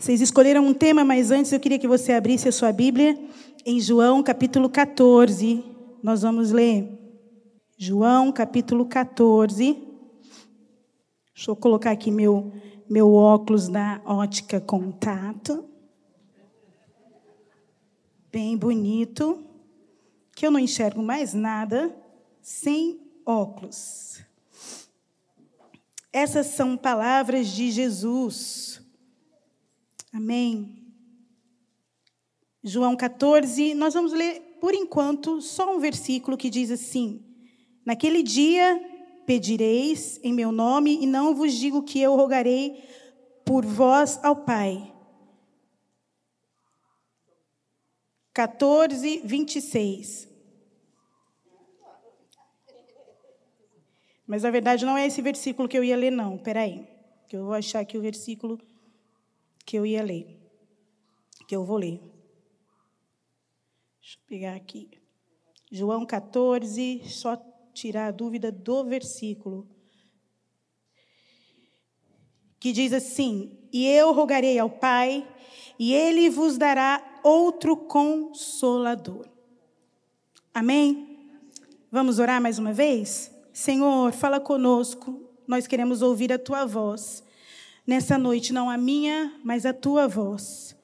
Vocês escolheram um tema, mas antes eu queria que você abrisse a sua Bíblia em João capítulo 14. Nós vamos ler João capítulo 14. Deixa eu colocar aqui meu, meu óculos da ótica contato. Bem bonito. Que eu não enxergo mais nada sem óculos. Essas são palavras de Jesus. Amém. João 14, nós vamos ler por enquanto só um versículo que diz assim: Naquele dia pedireis em meu nome, e não vos digo que eu rogarei por vós ao Pai. 14, 26. Mas na verdade não é esse versículo que eu ia ler, não. Peraí, que eu vou achar aqui o versículo que eu ia ler, que eu vou ler. Deixa eu pegar aqui. João 14, só tirar a dúvida do versículo. Que diz assim: E eu rogarei ao Pai, e ele vos dará outro consolador. Amém? Vamos orar mais uma vez? Senhor, fala conosco, nós queremos ouvir a tua voz. Nessa noite, não a minha, mas a tua voz.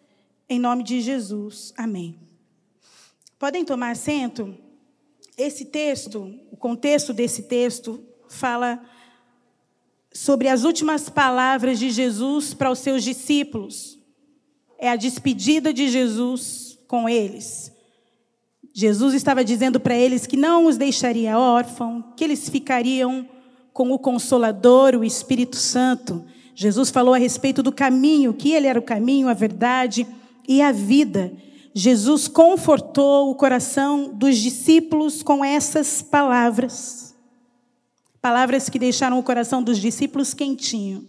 Em nome de Jesus. Amém. Podem tomar assento? Esse texto, o contexto desse texto, fala sobre as últimas palavras de Jesus para os seus discípulos. É a despedida de Jesus com eles. Jesus estava dizendo para eles que não os deixaria órfãos, que eles ficariam com o Consolador, o Espírito Santo. Jesus falou a respeito do caminho, que ele era o caminho, a verdade e a vida. Jesus confortou o coração dos discípulos com essas palavras. Palavras que deixaram o coração dos discípulos quentinho.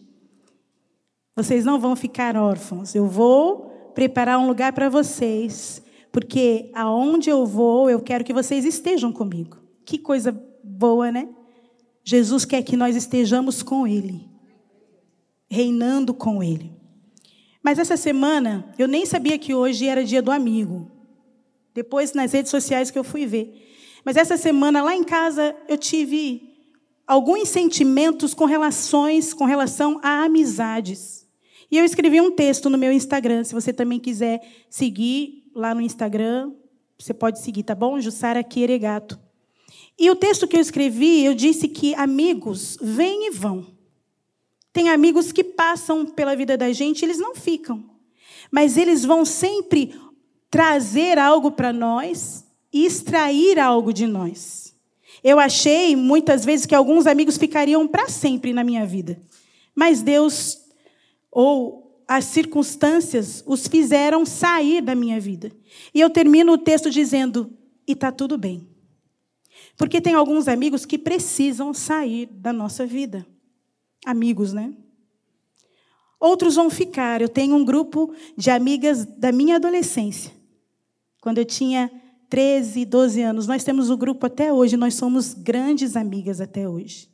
Vocês não vão ficar órfãos. Eu vou preparar um lugar para vocês, porque aonde eu vou, eu quero que vocês estejam comigo. Que coisa boa, né? Jesus quer que nós estejamos com Ele reinando com Ele. Mas essa semana, eu nem sabia que hoje era dia do amigo. Depois, nas redes sociais, que eu fui ver. Mas essa semana, lá em casa, eu tive alguns sentimentos com relações, com relação a amizades. E eu escrevi um texto no meu Instagram. Se você também quiser seguir lá no Instagram, você pode seguir, tá bom? Jussara Quieregato. E o texto que eu escrevi, eu disse que amigos vêm e vão. Tem amigos que passam pela vida da gente, eles não ficam. Mas eles vão sempre trazer algo para nós e extrair algo de nós. Eu achei muitas vezes que alguns amigos ficariam para sempre na minha vida. Mas Deus ou as circunstâncias os fizeram sair da minha vida. E eu termino o texto dizendo: e está tudo bem. Porque tem alguns amigos que precisam sair da nossa vida amigos, né? Outros vão ficar. Eu tenho um grupo de amigas da minha adolescência. Quando eu tinha 13, 12 anos. Nós temos o um grupo até hoje, nós somos grandes amigas até hoje.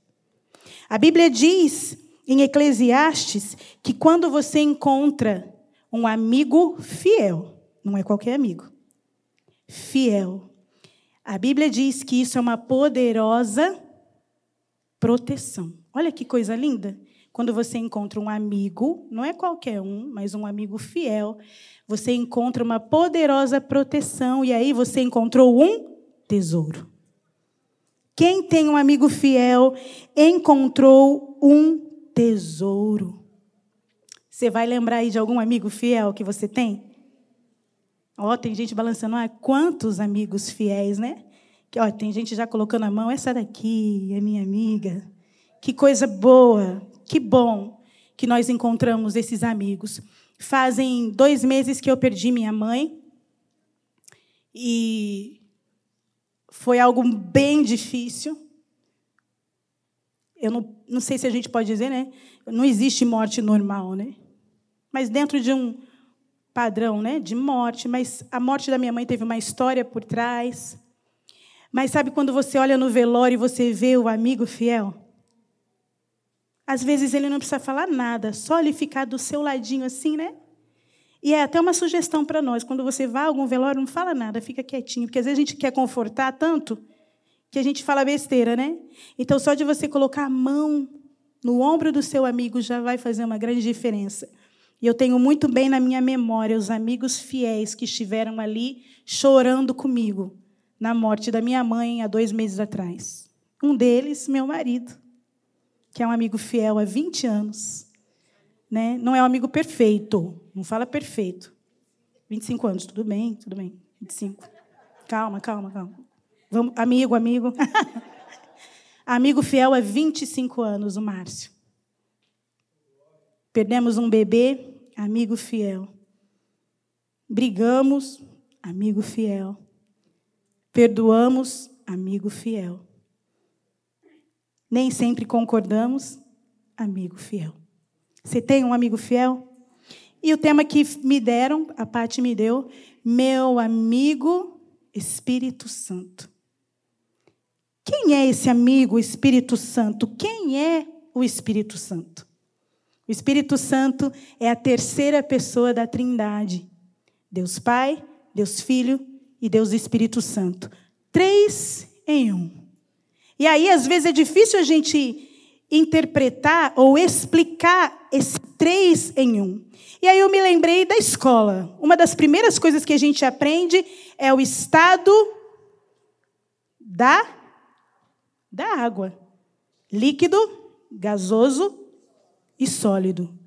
A Bíblia diz em Eclesiastes que quando você encontra um amigo fiel, não é qualquer amigo, fiel, a Bíblia diz que isso é uma poderosa proteção. Olha que coisa linda. Quando você encontra um amigo, não é qualquer um, mas um amigo fiel, você encontra uma poderosa proteção e aí você encontrou um tesouro. Quem tem um amigo fiel encontrou um tesouro. Você vai lembrar aí de algum amigo fiel que você tem? Ó, oh, tem gente balançando, ah, quantos amigos fiéis, né? Que, ó, tem gente já colocando a mão, essa daqui é minha amiga. Que coisa boa, que bom que nós encontramos esses amigos. Fazem dois meses que eu perdi minha mãe e foi algo bem difícil. Eu não, não sei se a gente pode dizer, né? Não existe morte normal, né? Mas dentro de um padrão, né, de morte. Mas a morte da minha mãe teve uma história por trás. Mas sabe quando você olha no velório e você vê o amigo fiel? Às vezes ele não precisa falar nada, só ele ficar do seu ladinho assim, né? E é até uma sugestão para nós, quando você vai a algum velório, não fala nada, fica quietinho, porque às vezes a gente quer confortar tanto que a gente fala besteira, né? Então, só de você colocar a mão no ombro do seu amigo já vai fazer uma grande diferença. E eu tenho muito bem na minha memória os amigos fiéis que estiveram ali chorando comigo na morte da minha mãe há dois meses atrás. Um deles, meu marido, que é um amigo fiel há 20 anos. Né? Não é um amigo perfeito, não fala perfeito. 25 anos, tudo bem, tudo bem. 25. Calma, calma, calma. Vamos, amigo, amigo. amigo fiel há 25 anos, o Márcio. Perdemos um bebê, amigo fiel. Brigamos, amigo fiel. Perdoamos, amigo fiel. Nem sempre concordamos, amigo fiel. Você tem um amigo fiel? E o tema que me deram, a Paty me deu, meu amigo Espírito Santo. Quem é esse amigo Espírito Santo? Quem é o Espírito Santo? O Espírito Santo é a terceira pessoa da Trindade. Deus Pai, Deus Filho e Deus Espírito Santo. Três em um. E aí, às vezes, é difícil a gente interpretar ou explicar esse três em um. E aí eu me lembrei da escola. Uma das primeiras coisas que a gente aprende é o estado da, da água: líquido, gasoso e sólido.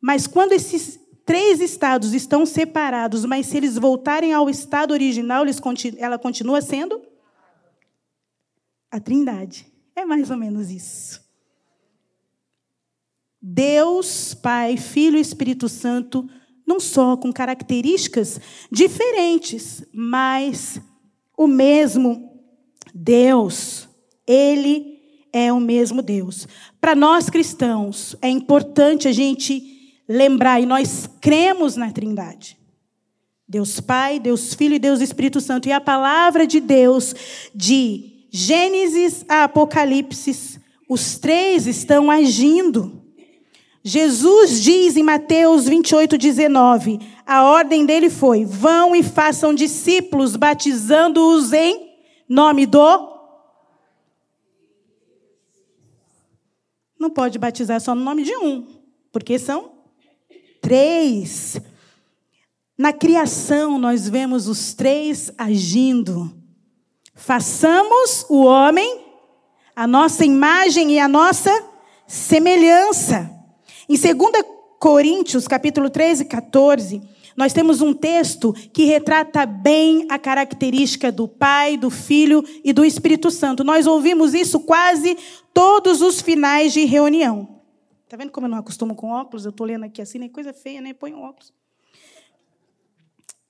Mas quando esses três estados estão separados, mas se eles voltarem ao estado original, ela continua sendo a Trindade. É mais ou menos isso. Deus, Pai, Filho e Espírito Santo, não só com características diferentes, mas o mesmo Deus. Ele é o mesmo Deus. Para nós cristãos, é importante a gente lembrar, e nós cremos na Trindade. Deus Pai, Deus Filho e Deus Espírito Santo. E a palavra de Deus, de Gênesis a Apocalipse, os três estão agindo. Jesus diz em Mateus 28, 19: a ordem dele foi: vão e façam discípulos, batizando-os em nome do. Não pode batizar só no nome de um, porque são três. Na criação, nós vemos os três agindo. Façamos o homem a nossa imagem e a nossa semelhança. Em 2 Coríntios, capítulo 13 e 14, nós temos um texto que retrata bem a característica do Pai, do Filho e do Espírito Santo. Nós ouvimos isso quase todos os finais de reunião. Está vendo como eu não acostumo com óculos? Eu estou lendo aqui assim, nem coisa feia, nem põe um óculos.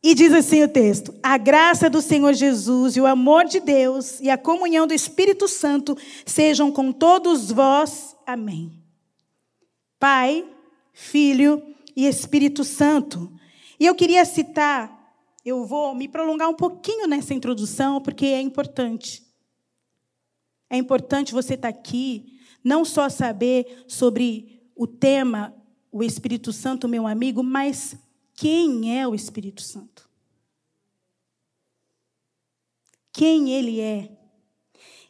E diz assim o texto: A graça do Senhor Jesus e o amor de Deus e a comunhão do Espírito Santo sejam com todos vós. Amém. Pai, Filho e Espírito Santo. E eu queria citar, eu vou me prolongar um pouquinho nessa introdução, porque é importante. É importante você estar aqui, não só saber sobre o tema, o Espírito Santo, meu amigo, mas quem é o Espírito Santo? Quem ele é?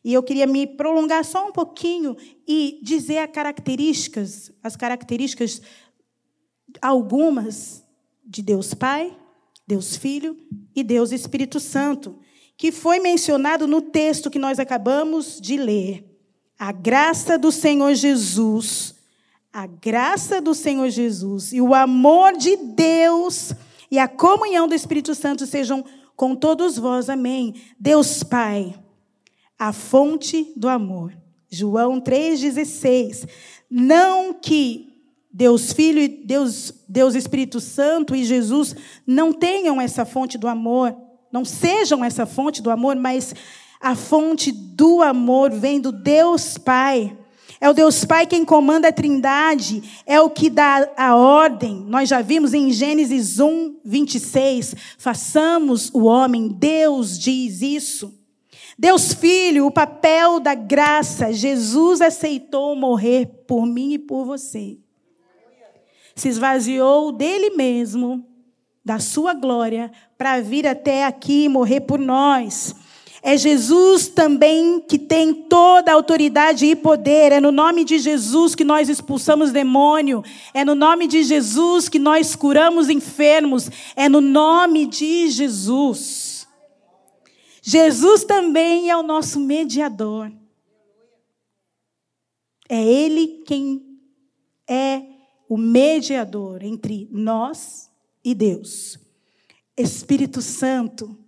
E eu queria me prolongar só um pouquinho e dizer as características, as características algumas de Deus Pai, Deus Filho e Deus Espírito Santo, que foi mencionado no texto que nós acabamos de ler. A graça do Senhor Jesus a graça do Senhor Jesus e o amor de Deus e a comunhão do Espírito Santo sejam com todos vós. Amém. Deus Pai, a fonte do amor. João 3,16. Não que Deus Filho e Deus, Deus Espírito Santo e Jesus não tenham essa fonte do amor, não sejam essa fonte do amor, mas a fonte do amor vem do Deus Pai é o Deus Pai quem comanda a trindade, é o que dá a ordem. Nós já vimos em Gênesis 1, 26. Façamos o homem, Deus diz isso. Deus Filho, o papel da graça, Jesus aceitou morrer por mim e por você. Se esvaziou dele mesmo da sua glória para vir até aqui e morrer por nós. É Jesus também que tem toda a autoridade e poder. É no nome de Jesus que nós expulsamos demônio. É no nome de Jesus que nós curamos enfermos. É no nome de Jesus. Jesus também é o nosso mediador. É Ele quem é o mediador entre nós e Deus. Espírito Santo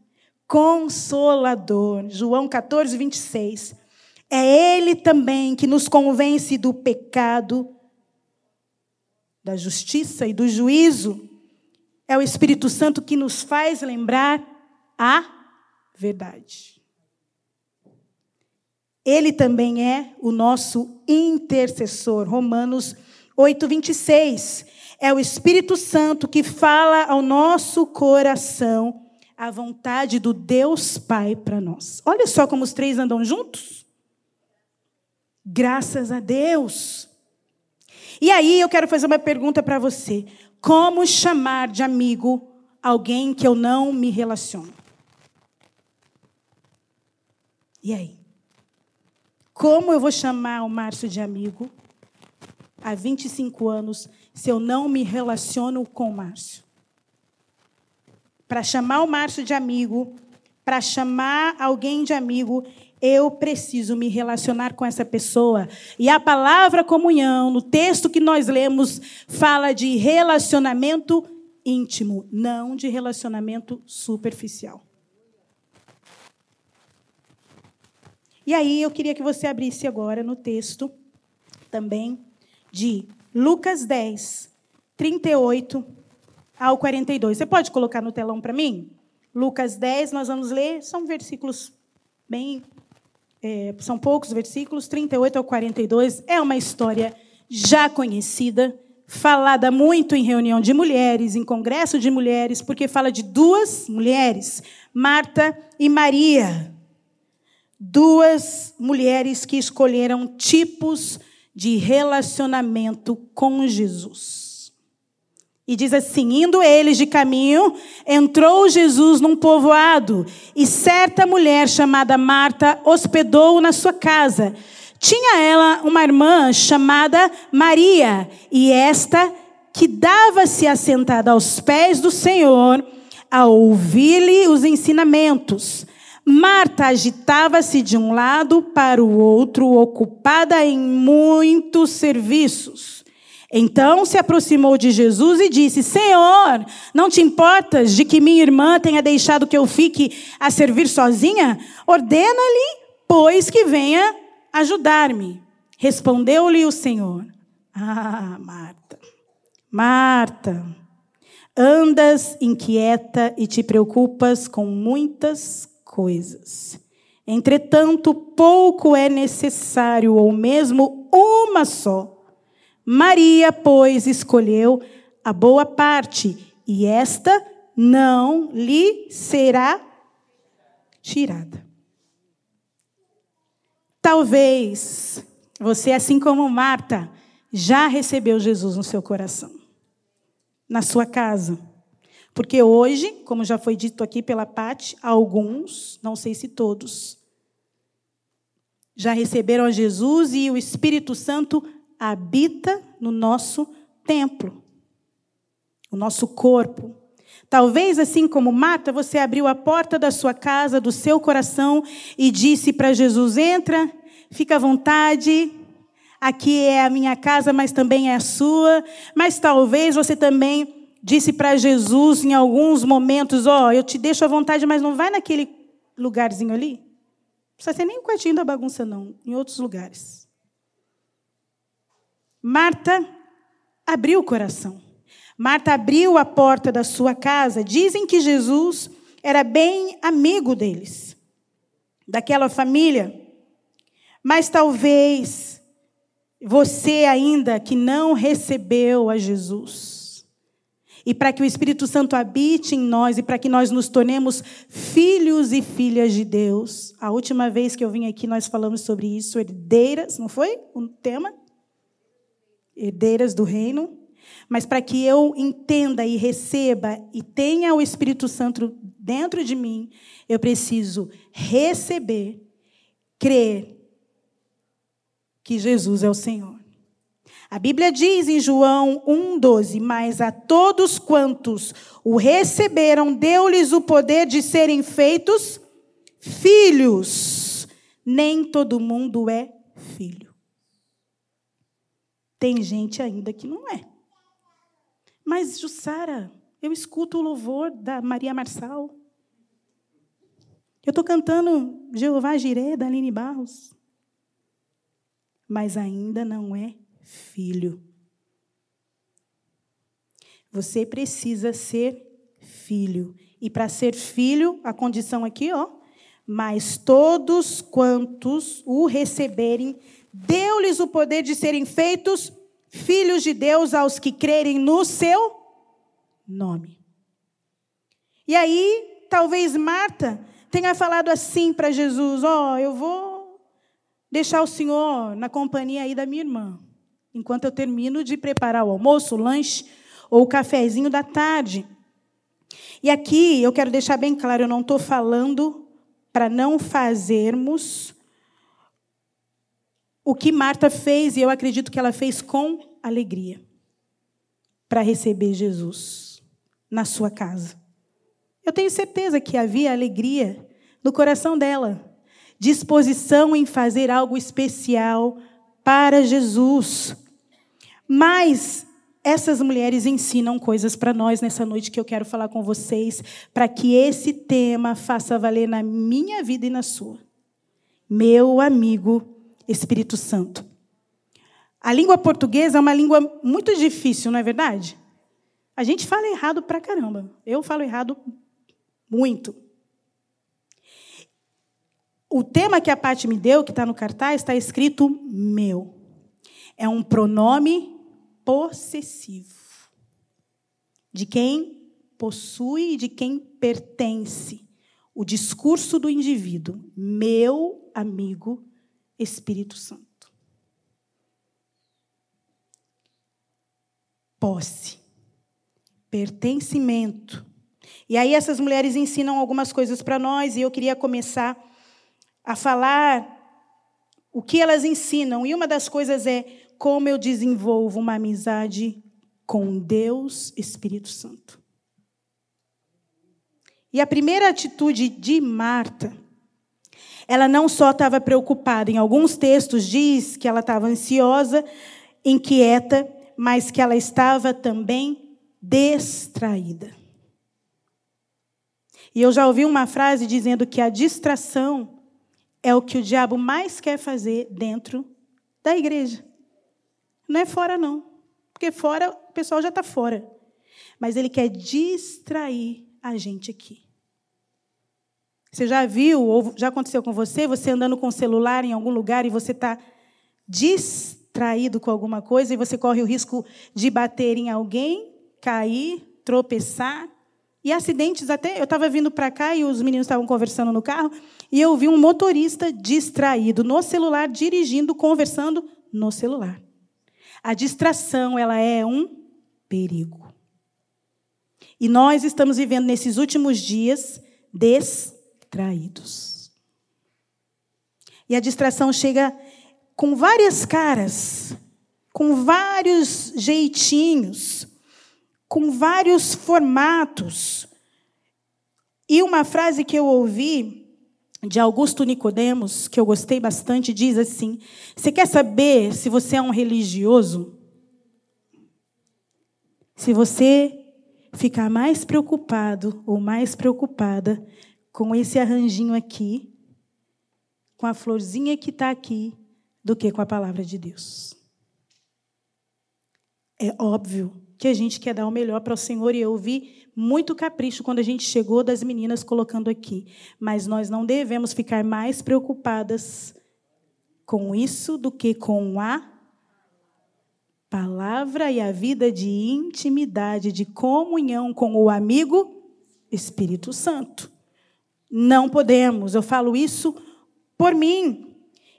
consolador. João 14, 26. É Ele também que nos convence do pecado, da justiça e do juízo. É o Espírito Santo que nos faz lembrar a verdade. Ele também é o nosso intercessor. Romanos 8, 26. É o Espírito Santo que fala ao nosso coração a vontade do Deus Pai para nós. Olha só como os três andam juntos. Graças a Deus. E aí eu quero fazer uma pergunta para você: como chamar de amigo alguém que eu não me relaciono? E aí? Como eu vou chamar o Márcio de amigo há 25 anos se eu não me relaciono com o Márcio? Para chamar o Márcio de amigo, para chamar alguém de amigo, eu preciso me relacionar com essa pessoa. E a palavra comunhão, no texto que nós lemos, fala de relacionamento íntimo, não de relacionamento superficial. E aí eu queria que você abrisse agora no texto também de Lucas 10, 38 ao 42. Você pode colocar no telão para mim? Lucas 10, nós vamos ler, são versículos bem. É, são poucos versículos, 38 ao 42. É uma história já conhecida, falada muito em reunião de mulheres, em congresso de mulheres, porque fala de duas mulheres, Marta e Maria. Duas mulheres que escolheram tipos de relacionamento com Jesus. E diz assim: indo eles de caminho, entrou Jesus num povoado, e certa mulher chamada Marta hospedou-o na sua casa. Tinha ela uma irmã chamada Maria, e esta que dava-se assentada aos pés do Senhor, a ouvir-lhe os ensinamentos. Marta agitava-se de um lado para o outro, ocupada em muitos serviços. Então se aproximou de Jesus e disse: Senhor, não te importas de que minha irmã tenha deixado que eu fique a servir sozinha? Ordena-lhe, pois, que venha ajudar-me. Respondeu-lhe o Senhor: Ah, Marta, Marta, andas inquieta e te preocupas com muitas coisas. Entretanto, pouco é necessário, ou mesmo uma só. Maria, pois, escolheu a boa parte, e esta não lhe será tirada. Talvez você, assim como Marta, já recebeu Jesus no seu coração, na sua casa. Porque hoje, como já foi dito aqui pela Pati, alguns, não sei se todos, já receberam a Jesus e o Espírito Santo habita no nosso templo, o nosso corpo. Talvez assim como Marta, você abriu a porta da sua casa, do seu coração e disse para Jesus: entra, fica à vontade. Aqui é a minha casa, mas também é a sua. Mas talvez você também disse para Jesus em alguns momentos: Ó, oh, eu te deixo à vontade, mas não vai naquele lugarzinho ali. Não precisa ser nem o quartinho da bagunça, não, em outros lugares. Marta abriu o coração. Marta abriu a porta da sua casa. Dizem que Jesus era bem amigo deles, daquela família. Mas talvez você ainda que não recebeu a Jesus. E para que o Espírito Santo habite em nós e para que nós nos tornemos filhos e filhas de Deus. A última vez que eu vim aqui nós falamos sobre isso, herdeiras, não foi? O tema? Herdeiras do reino. Mas para que eu entenda e receba e tenha o Espírito Santo dentro de mim, eu preciso receber, crer que Jesus é o Senhor. A Bíblia diz em João 1,12: Mas a todos quantos o receberam, deu-lhes o poder de serem feitos filhos. Nem todo mundo é filho. Tem gente ainda que não é. Mas, Jussara, eu escuto o louvor da Maria Marçal. Eu estou cantando Jeová Jiré, da Aline Barros. Mas ainda não é filho. Você precisa ser filho. E para ser filho, a condição aqui, ó. Mas todos quantos o receberem, deu-lhes o poder de serem feitos filhos de Deus aos que crerem no seu nome. E aí, talvez Marta tenha falado assim para Jesus: Ó, oh, eu vou deixar o senhor na companhia aí da minha irmã, enquanto eu termino de preparar o almoço, o lanche ou o cafezinho da tarde. E aqui eu quero deixar bem claro: eu não estou falando para não fazermos o que Marta fez, e eu acredito que ela fez com alegria, para receber Jesus na sua casa. Eu tenho certeza que havia alegria no coração dela, disposição em fazer algo especial para Jesus. Mas essas mulheres ensinam coisas para nós nessa noite que eu quero falar com vocês, para que esse tema faça valer na minha vida e na sua. Meu amigo Espírito Santo. A língua portuguesa é uma língua muito difícil, não é verdade? A gente fala errado pra caramba. Eu falo errado muito. O tema que a Paty me deu, que está no cartaz, está escrito meu. É um pronome possessivo. De quem possui e de quem pertence. O discurso do indivíduo. Meu amigo Espírito Santo. Posse. Pertencimento e aí essas mulheres ensinam algumas coisas para nós e eu queria começar a falar o que elas ensinam. E uma das coisas é como eu desenvolvo uma amizade com Deus Espírito Santo. E a primeira atitude de Marta, ela não só estava preocupada, em alguns textos diz que ela estava ansiosa, inquieta, mas que ela estava também distraída. E eu já ouvi uma frase dizendo que a distração é o que o diabo mais quer fazer dentro da igreja. Não é fora, não. Porque fora, o pessoal já está fora. Mas ele quer distrair a gente aqui. Você já viu, ou já aconteceu com você, você andando com o celular em algum lugar e você está distraído com alguma coisa e você corre o risco de bater em alguém, cair, tropeçar. E acidentes até. Eu estava vindo para cá e os meninos estavam conversando no carro e eu vi um motorista distraído no celular, dirigindo, conversando no celular. A distração, ela é um perigo. E nós estamos vivendo nesses últimos dias distraídos. E a distração chega com várias caras, com vários jeitinhos com vários formatos. E uma frase que eu ouvi de Augusto Nicodemos, que eu gostei bastante, diz assim: Você quer saber se você é um religioso? Se você ficar mais preocupado ou mais preocupada com esse arranjinho aqui, com a florzinha que está aqui, do que com a palavra de Deus. É óbvio que a gente quer dar o melhor para o Senhor e eu vi muito capricho quando a gente chegou das meninas colocando aqui. Mas nós não devemos ficar mais preocupadas com isso do que com a palavra e a vida de intimidade, de comunhão com o amigo Espírito Santo. Não podemos, eu falo isso por mim.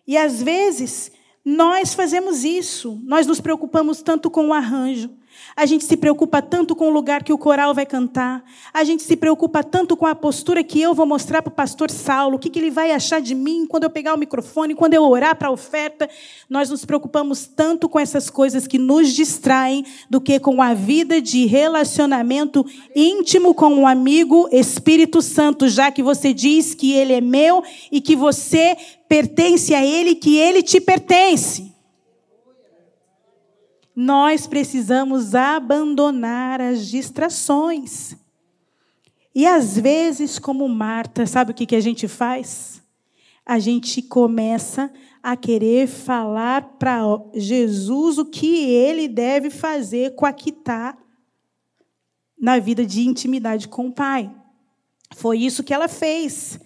E às vezes nós fazemos isso, nós nos preocupamos tanto com o arranjo, A gente se preocupa tanto com o lugar que o coral vai cantar. A gente se preocupa tanto com a postura que eu vou mostrar para o pastor Saulo. O que, que ele vai achar de mim quando eu pegar o microfone, quando eu orar para a oferta. Nós nos preocupamos tanto com essas coisas que nos distraem do que com a vida de relacionamento íntimo com um amigo Espírito Santo, já que você diz que ele é meu e que você pertence a ele, que ele te pertence. Nós precisamos abandonar as distrações. E às vezes, como Marta, sabe o que, que a gente faz? A gente começa a querer falar para Jesus o que ele deve fazer com a que está na vida de intimidade com o Pai. Foi isso que ela fez.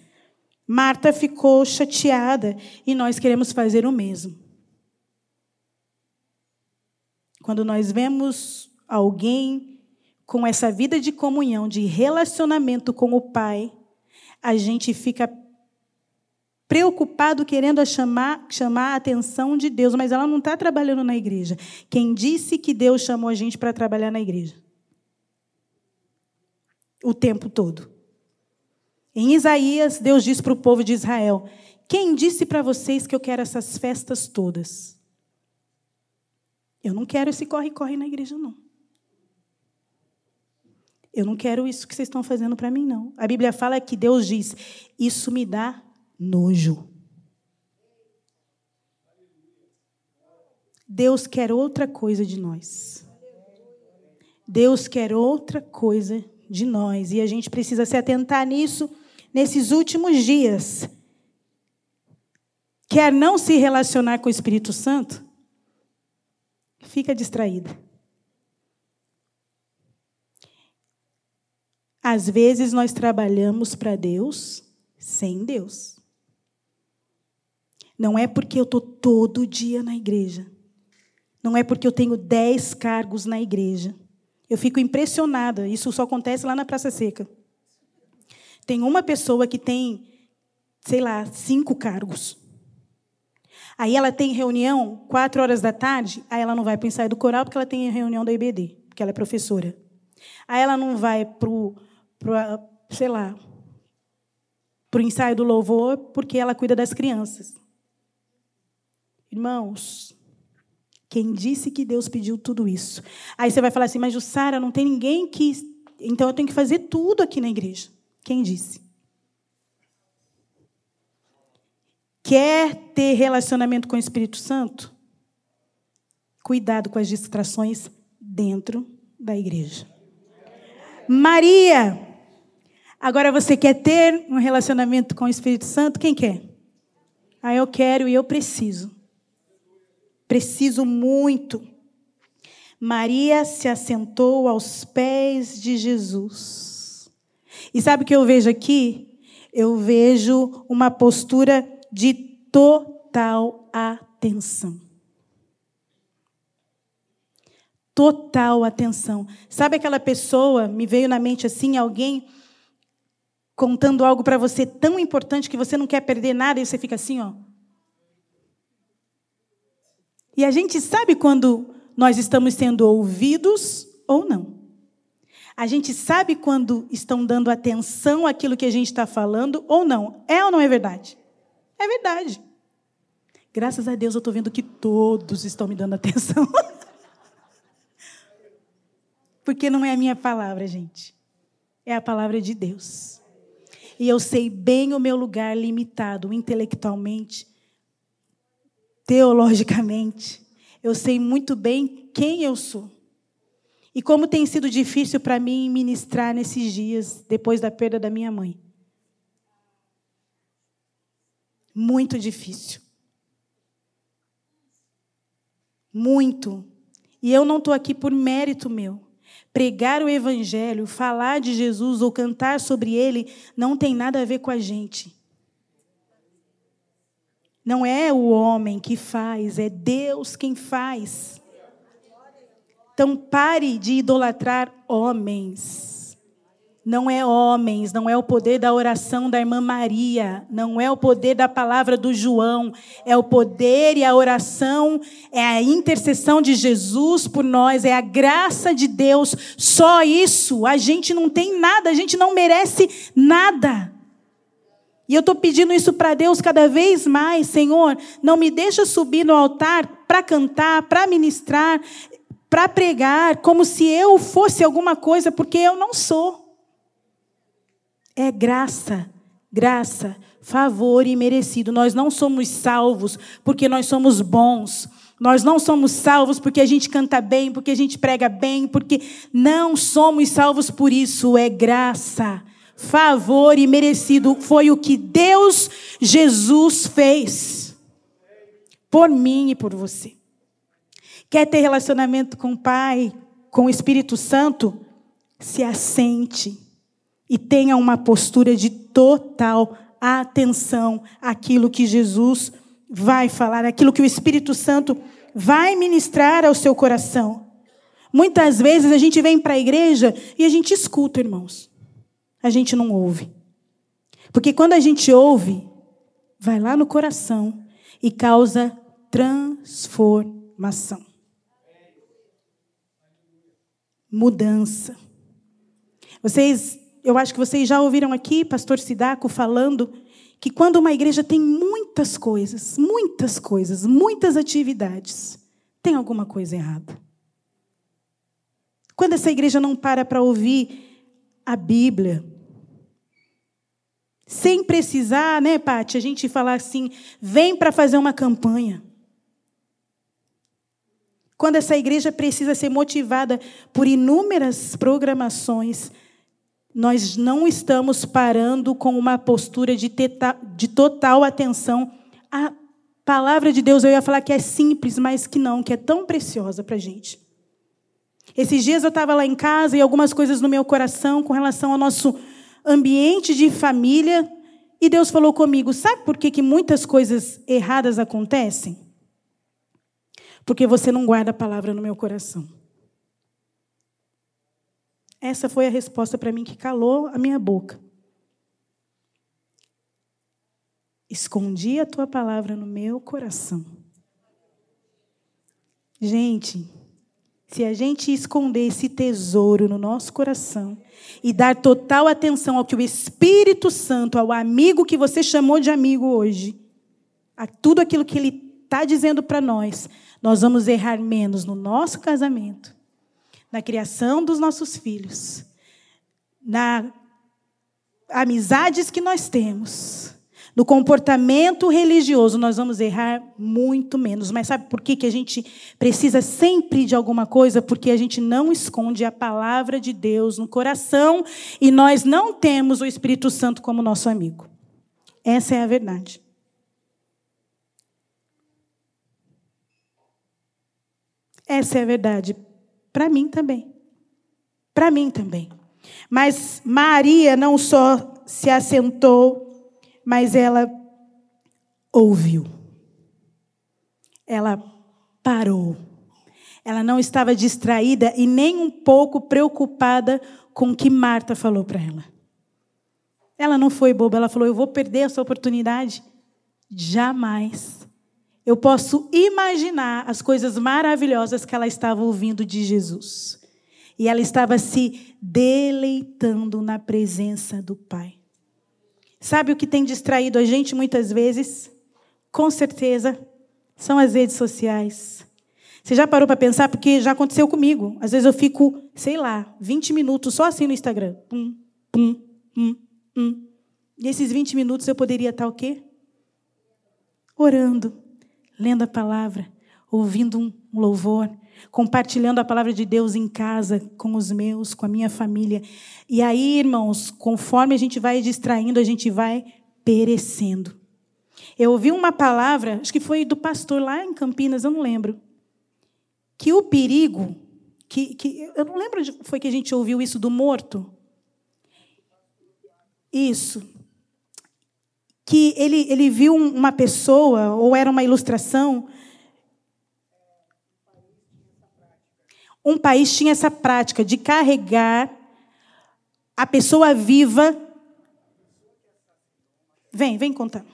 Marta ficou chateada e nós queremos fazer o mesmo. Quando nós vemos alguém com essa vida de comunhão, de relacionamento com o Pai, a gente fica preocupado querendo chamar, chamar a atenção de Deus, mas ela não está trabalhando na igreja. Quem disse que Deus chamou a gente para trabalhar na igreja? O tempo todo. Em Isaías, Deus diz para o povo de Israel: Quem disse para vocês que eu quero essas festas todas? Eu não quero esse corre-corre na igreja, não. Eu não quero isso que vocês estão fazendo para mim, não. A Bíblia fala que Deus diz: Isso me dá nojo. Deus quer outra coisa de nós. Deus quer outra coisa de nós. E a gente precisa se atentar nisso nesses últimos dias. Quer não se relacionar com o Espírito Santo? Fica distraída. Às vezes nós trabalhamos para Deus sem Deus. Não é porque eu estou todo dia na igreja. Não é porque eu tenho dez cargos na igreja. Eu fico impressionada. Isso só acontece lá na Praça Seca. Tem uma pessoa que tem, sei lá, cinco cargos. Aí ela tem reunião quatro horas da tarde, aí ela não vai para o ensaio do coral porque ela tem reunião da IBD, porque ela é professora. Aí ela não vai para o, sei lá, para o ensaio do louvor porque ela cuida das crianças. Irmãos, quem disse que Deus pediu tudo isso? Aí você vai falar assim, mas Jussara, não tem ninguém que. Então eu tenho que fazer tudo aqui na igreja. Quem disse? Quer ter relacionamento com o Espírito Santo? Cuidado com as distrações dentro da igreja. Maria, agora você quer ter um relacionamento com o Espírito Santo? Quem quer? Ah, eu quero e eu preciso. Preciso muito. Maria se assentou aos pés de Jesus. E sabe o que eu vejo aqui? Eu vejo uma postura de total atenção. Total atenção. Sabe aquela pessoa, me veio na mente assim, alguém contando algo para você tão importante que você não quer perder nada e você fica assim, ó. E a gente sabe quando nós estamos sendo ouvidos ou não. A gente sabe quando estão dando atenção àquilo que a gente está falando ou não. É ou não é verdade? É verdade. Graças a Deus eu estou vendo que todos estão me dando atenção. Porque não é a minha palavra, gente. É a palavra de Deus. E eu sei bem o meu lugar limitado intelectualmente, teologicamente. Eu sei muito bem quem eu sou. E como tem sido difícil para mim ministrar nesses dias, depois da perda da minha mãe. Muito difícil. Muito. E eu não estou aqui por mérito meu. Pregar o Evangelho, falar de Jesus ou cantar sobre ele, não tem nada a ver com a gente. Não é o homem que faz, é Deus quem faz. Então pare de idolatrar homens. Não é homens, não é o poder da oração da irmã Maria, não é o poder da palavra do João, é o poder e a oração, é a intercessão de Jesus por nós, é a graça de Deus. Só isso, a gente não tem nada, a gente não merece nada. E eu estou pedindo isso para Deus cada vez mais, Senhor, não me deixa subir no altar para cantar, para ministrar, para pregar, como se eu fosse alguma coisa, porque eu não sou. É graça, graça, favor e merecido. Nós não somos salvos porque nós somos bons. Nós não somos salvos porque a gente canta bem, porque a gente prega bem, porque não somos salvos por isso. É graça, favor e merecido. Foi o que Deus, Jesus, fez por mim e por você. Quer ter relacionamento com o Pai, com o Espírito Santo? Se assente e tenha uma postura de total atenção àquilo que Jesus vai falar, aquilo que o Espírito Santo vai ministrar ao seu coração. Muitas vezes a gente vem para a igreja e a gente escuta, irmãos. A gente não ouve. Porque quando a gente ouve, vai lá no coração e causa transformação. Mudança. Vocês eu acho que vocês já ouviram aqui, pastor Sidaco falando que quando uma igreja tem muitas coisas, muitas coisas, muitas atividades, tem alguma coisa errada. Quando essa igreja não para para ouvir a Bíblia, sem precisar, né, Pati, a gente falar assim, vem para fazer uma campanha. Quando essa igreja precisa ser motivada por inúmeras programações, nós não estamos parando com uma postura de, teta, de total atenção. A palavra de Deus, eu ia falar que é simples, mas que não, que é tão preciosa para a gente. Esses dias eu estava lá em casa e algumas coisas no meu coração com relação ao nosso ambiente de família. E Deus falou comigo: sabe por que, que muitas coisas erradas acontecem? Porque você não guarda a palavra no meu coração. Essa foi a resposta para mim que calou a minha boca. Escondi a tua palavra no meu coração. Gente, se a gente esconder esse tesouro no nosso coração e dar total atenção ao que o Espírito Santo, ao amigo que você chamou de amigo hoje, a tudo aquilo que ele está dizendo para nós, nós vamos errar menos no nosso casamento, na criação dos nossos filhos, na amizades que nós temos, no comportamento religioso, nós vamos errar muito menos. Mas sabe por que, que a gente precisa sempre de alguma coisa? Porque a gente não esconde a palavra de Deus no coração e nós não temos o Espírito Santo como nosso amigo. Essa é a verdade. Essa é a verdade. Para mim também. Para mim também. Mas Maria não só se assentou, mas ela ouviu. Ela parou. Ela não estava distraída e nem um pouco preocupada com o que Marta falou para ela. Ela não foi boba, ela falou: Eu vou perder essa oportunidade? Jamais. Eu posso imaginar as coisas maravilhosas que ela estava ouvindo de Jesus. E ela estava se deleitando na presença do Pai. Sabe o que tem distraído a gente muitas vezes? Com certeza, são as redes sociais. Você já parou para pensar? Porque já aconteceu comigo. Às vezes eu fico, sei lá, 20 minutos só assim no Instagram. Pum, pum, pum, pum. E esses 20 minutos eu poderia estar o quê? Orando lendo a palavra, ouvindo um louvor, compartilhando a palavra de Deus em casa com os meus, com a minha família. E aí, irmãos, conforme a gente vai distraindo, a gente vai perecendo. Eu ouvi uma palavra, acho que foi do pastor lá em Campinas, eu não lembro, que o perigo, que, que eu não lembro onde foi que a gente ouviu isso do morto. Isso que ele, ele viu uma pessoa, ou era uma ilustração. Um país tinha essa prática de carregar A pessoa viva. Vem, vem contar.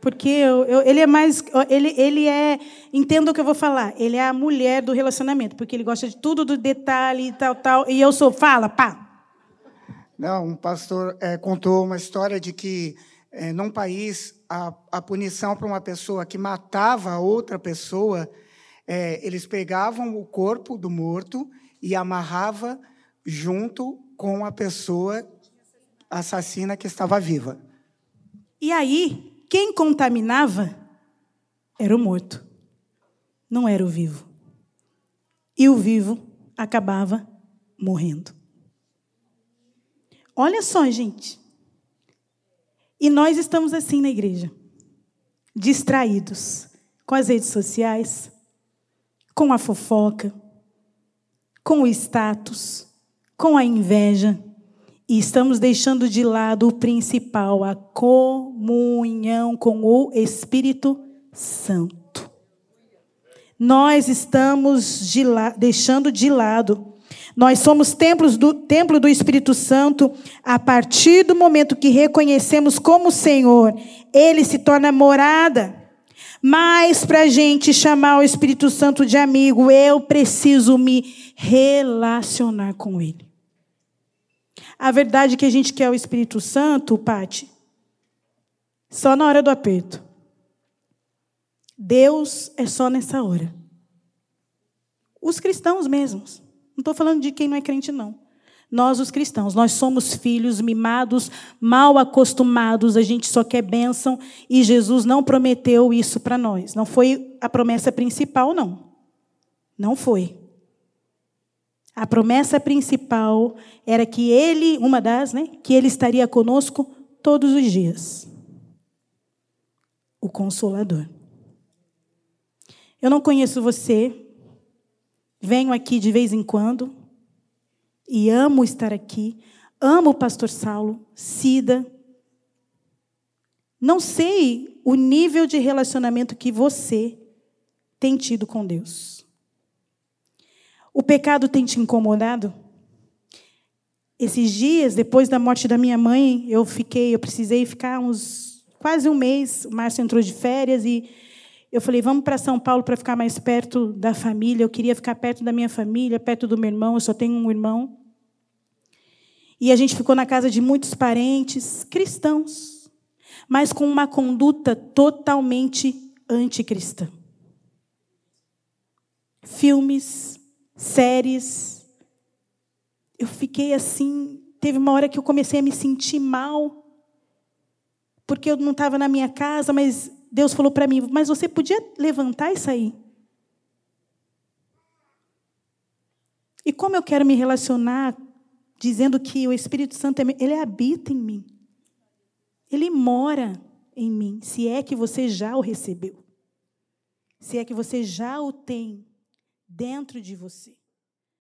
Porque eu, eu, ele é mais. Ele, ele é. Entenda o que eu vou falar. Ele é a mulher do relacionamento, porque ele gosta de tudo do detalhe e tal, tal. E eu sou. Fala, pá. Não, um pastor é, contou uma história de que, é, num país, a, a punição para uma pessoa que matava outra pessoa, é, eles pegavam o corpo do morto e amarrava junto com a pessoa assassina que estava viva. E aí, quem contaminava era o morto, não era o vivo. E o vivo acabava morrendo. Olha só, gente. E nós estamos assim na igreja, distraídos com as redes sociais, com a fofoca, com o status, com a inveja, e estamos deixando de lado o principal, a comunhão com o Espírito Santo. Nós estamos de deixando de lado nós somos templos do templo do Espírito Santo a partir do momento que reconhecemos como Senhor, ele se torna morada. Mas para a gente chamar o Espírito Santo de amigo, eu preciso me relacionar com ele. A verdade é que a gente quer o Espírito Santo, Pati, só na hora do aperto. Deus é só nessa hora. Os cristãos mesmos. Não estou falando de quem não é crente, não. Nós, os cristãos, nós somos filhos mimados, mal acostumados, a gente só quer bênção e Jesus não prometeu isso para nós. Não foi a promessa principal, não. Não foi. A promessa principal era que ele, uma das, né, que ele estaria conosco todos os dias. O consolador. Eu não conheço você, Venho aqui de vez em quando e amo estar aqui. Amo o pastor Saulo, Cida. Não sei o nível de relacionamento que você tem tido com Deus. O pecado tem te incomodado? Esses dias, depois da morte da minha mãe, eu fiquei, eu precisei ficar uns quase um mês. O Márcio entrou de férias e eu falei, vamos para São Paulo para ficar mais perto da família. Eu queria ficar perto da minha família, perto do meu irmão. Eu só tenho um irmão. E a gente ficou na casa de muitos parentes cristãos, mas com uma conduta totalmente anticristã. Filmes, séries. Eu fiquei assim. Teve uma hora que eu comecei a me sentir mal, porque eu não estava na minha casa, mas Deus falou para mim, mas você podia levantar e sair. E como eu quero me relacionar dizendo que o Espírito Santo, ele habita em mim. Ele mora em mim, se é que você já o recebeu. Se é que você já o tem dentro de você.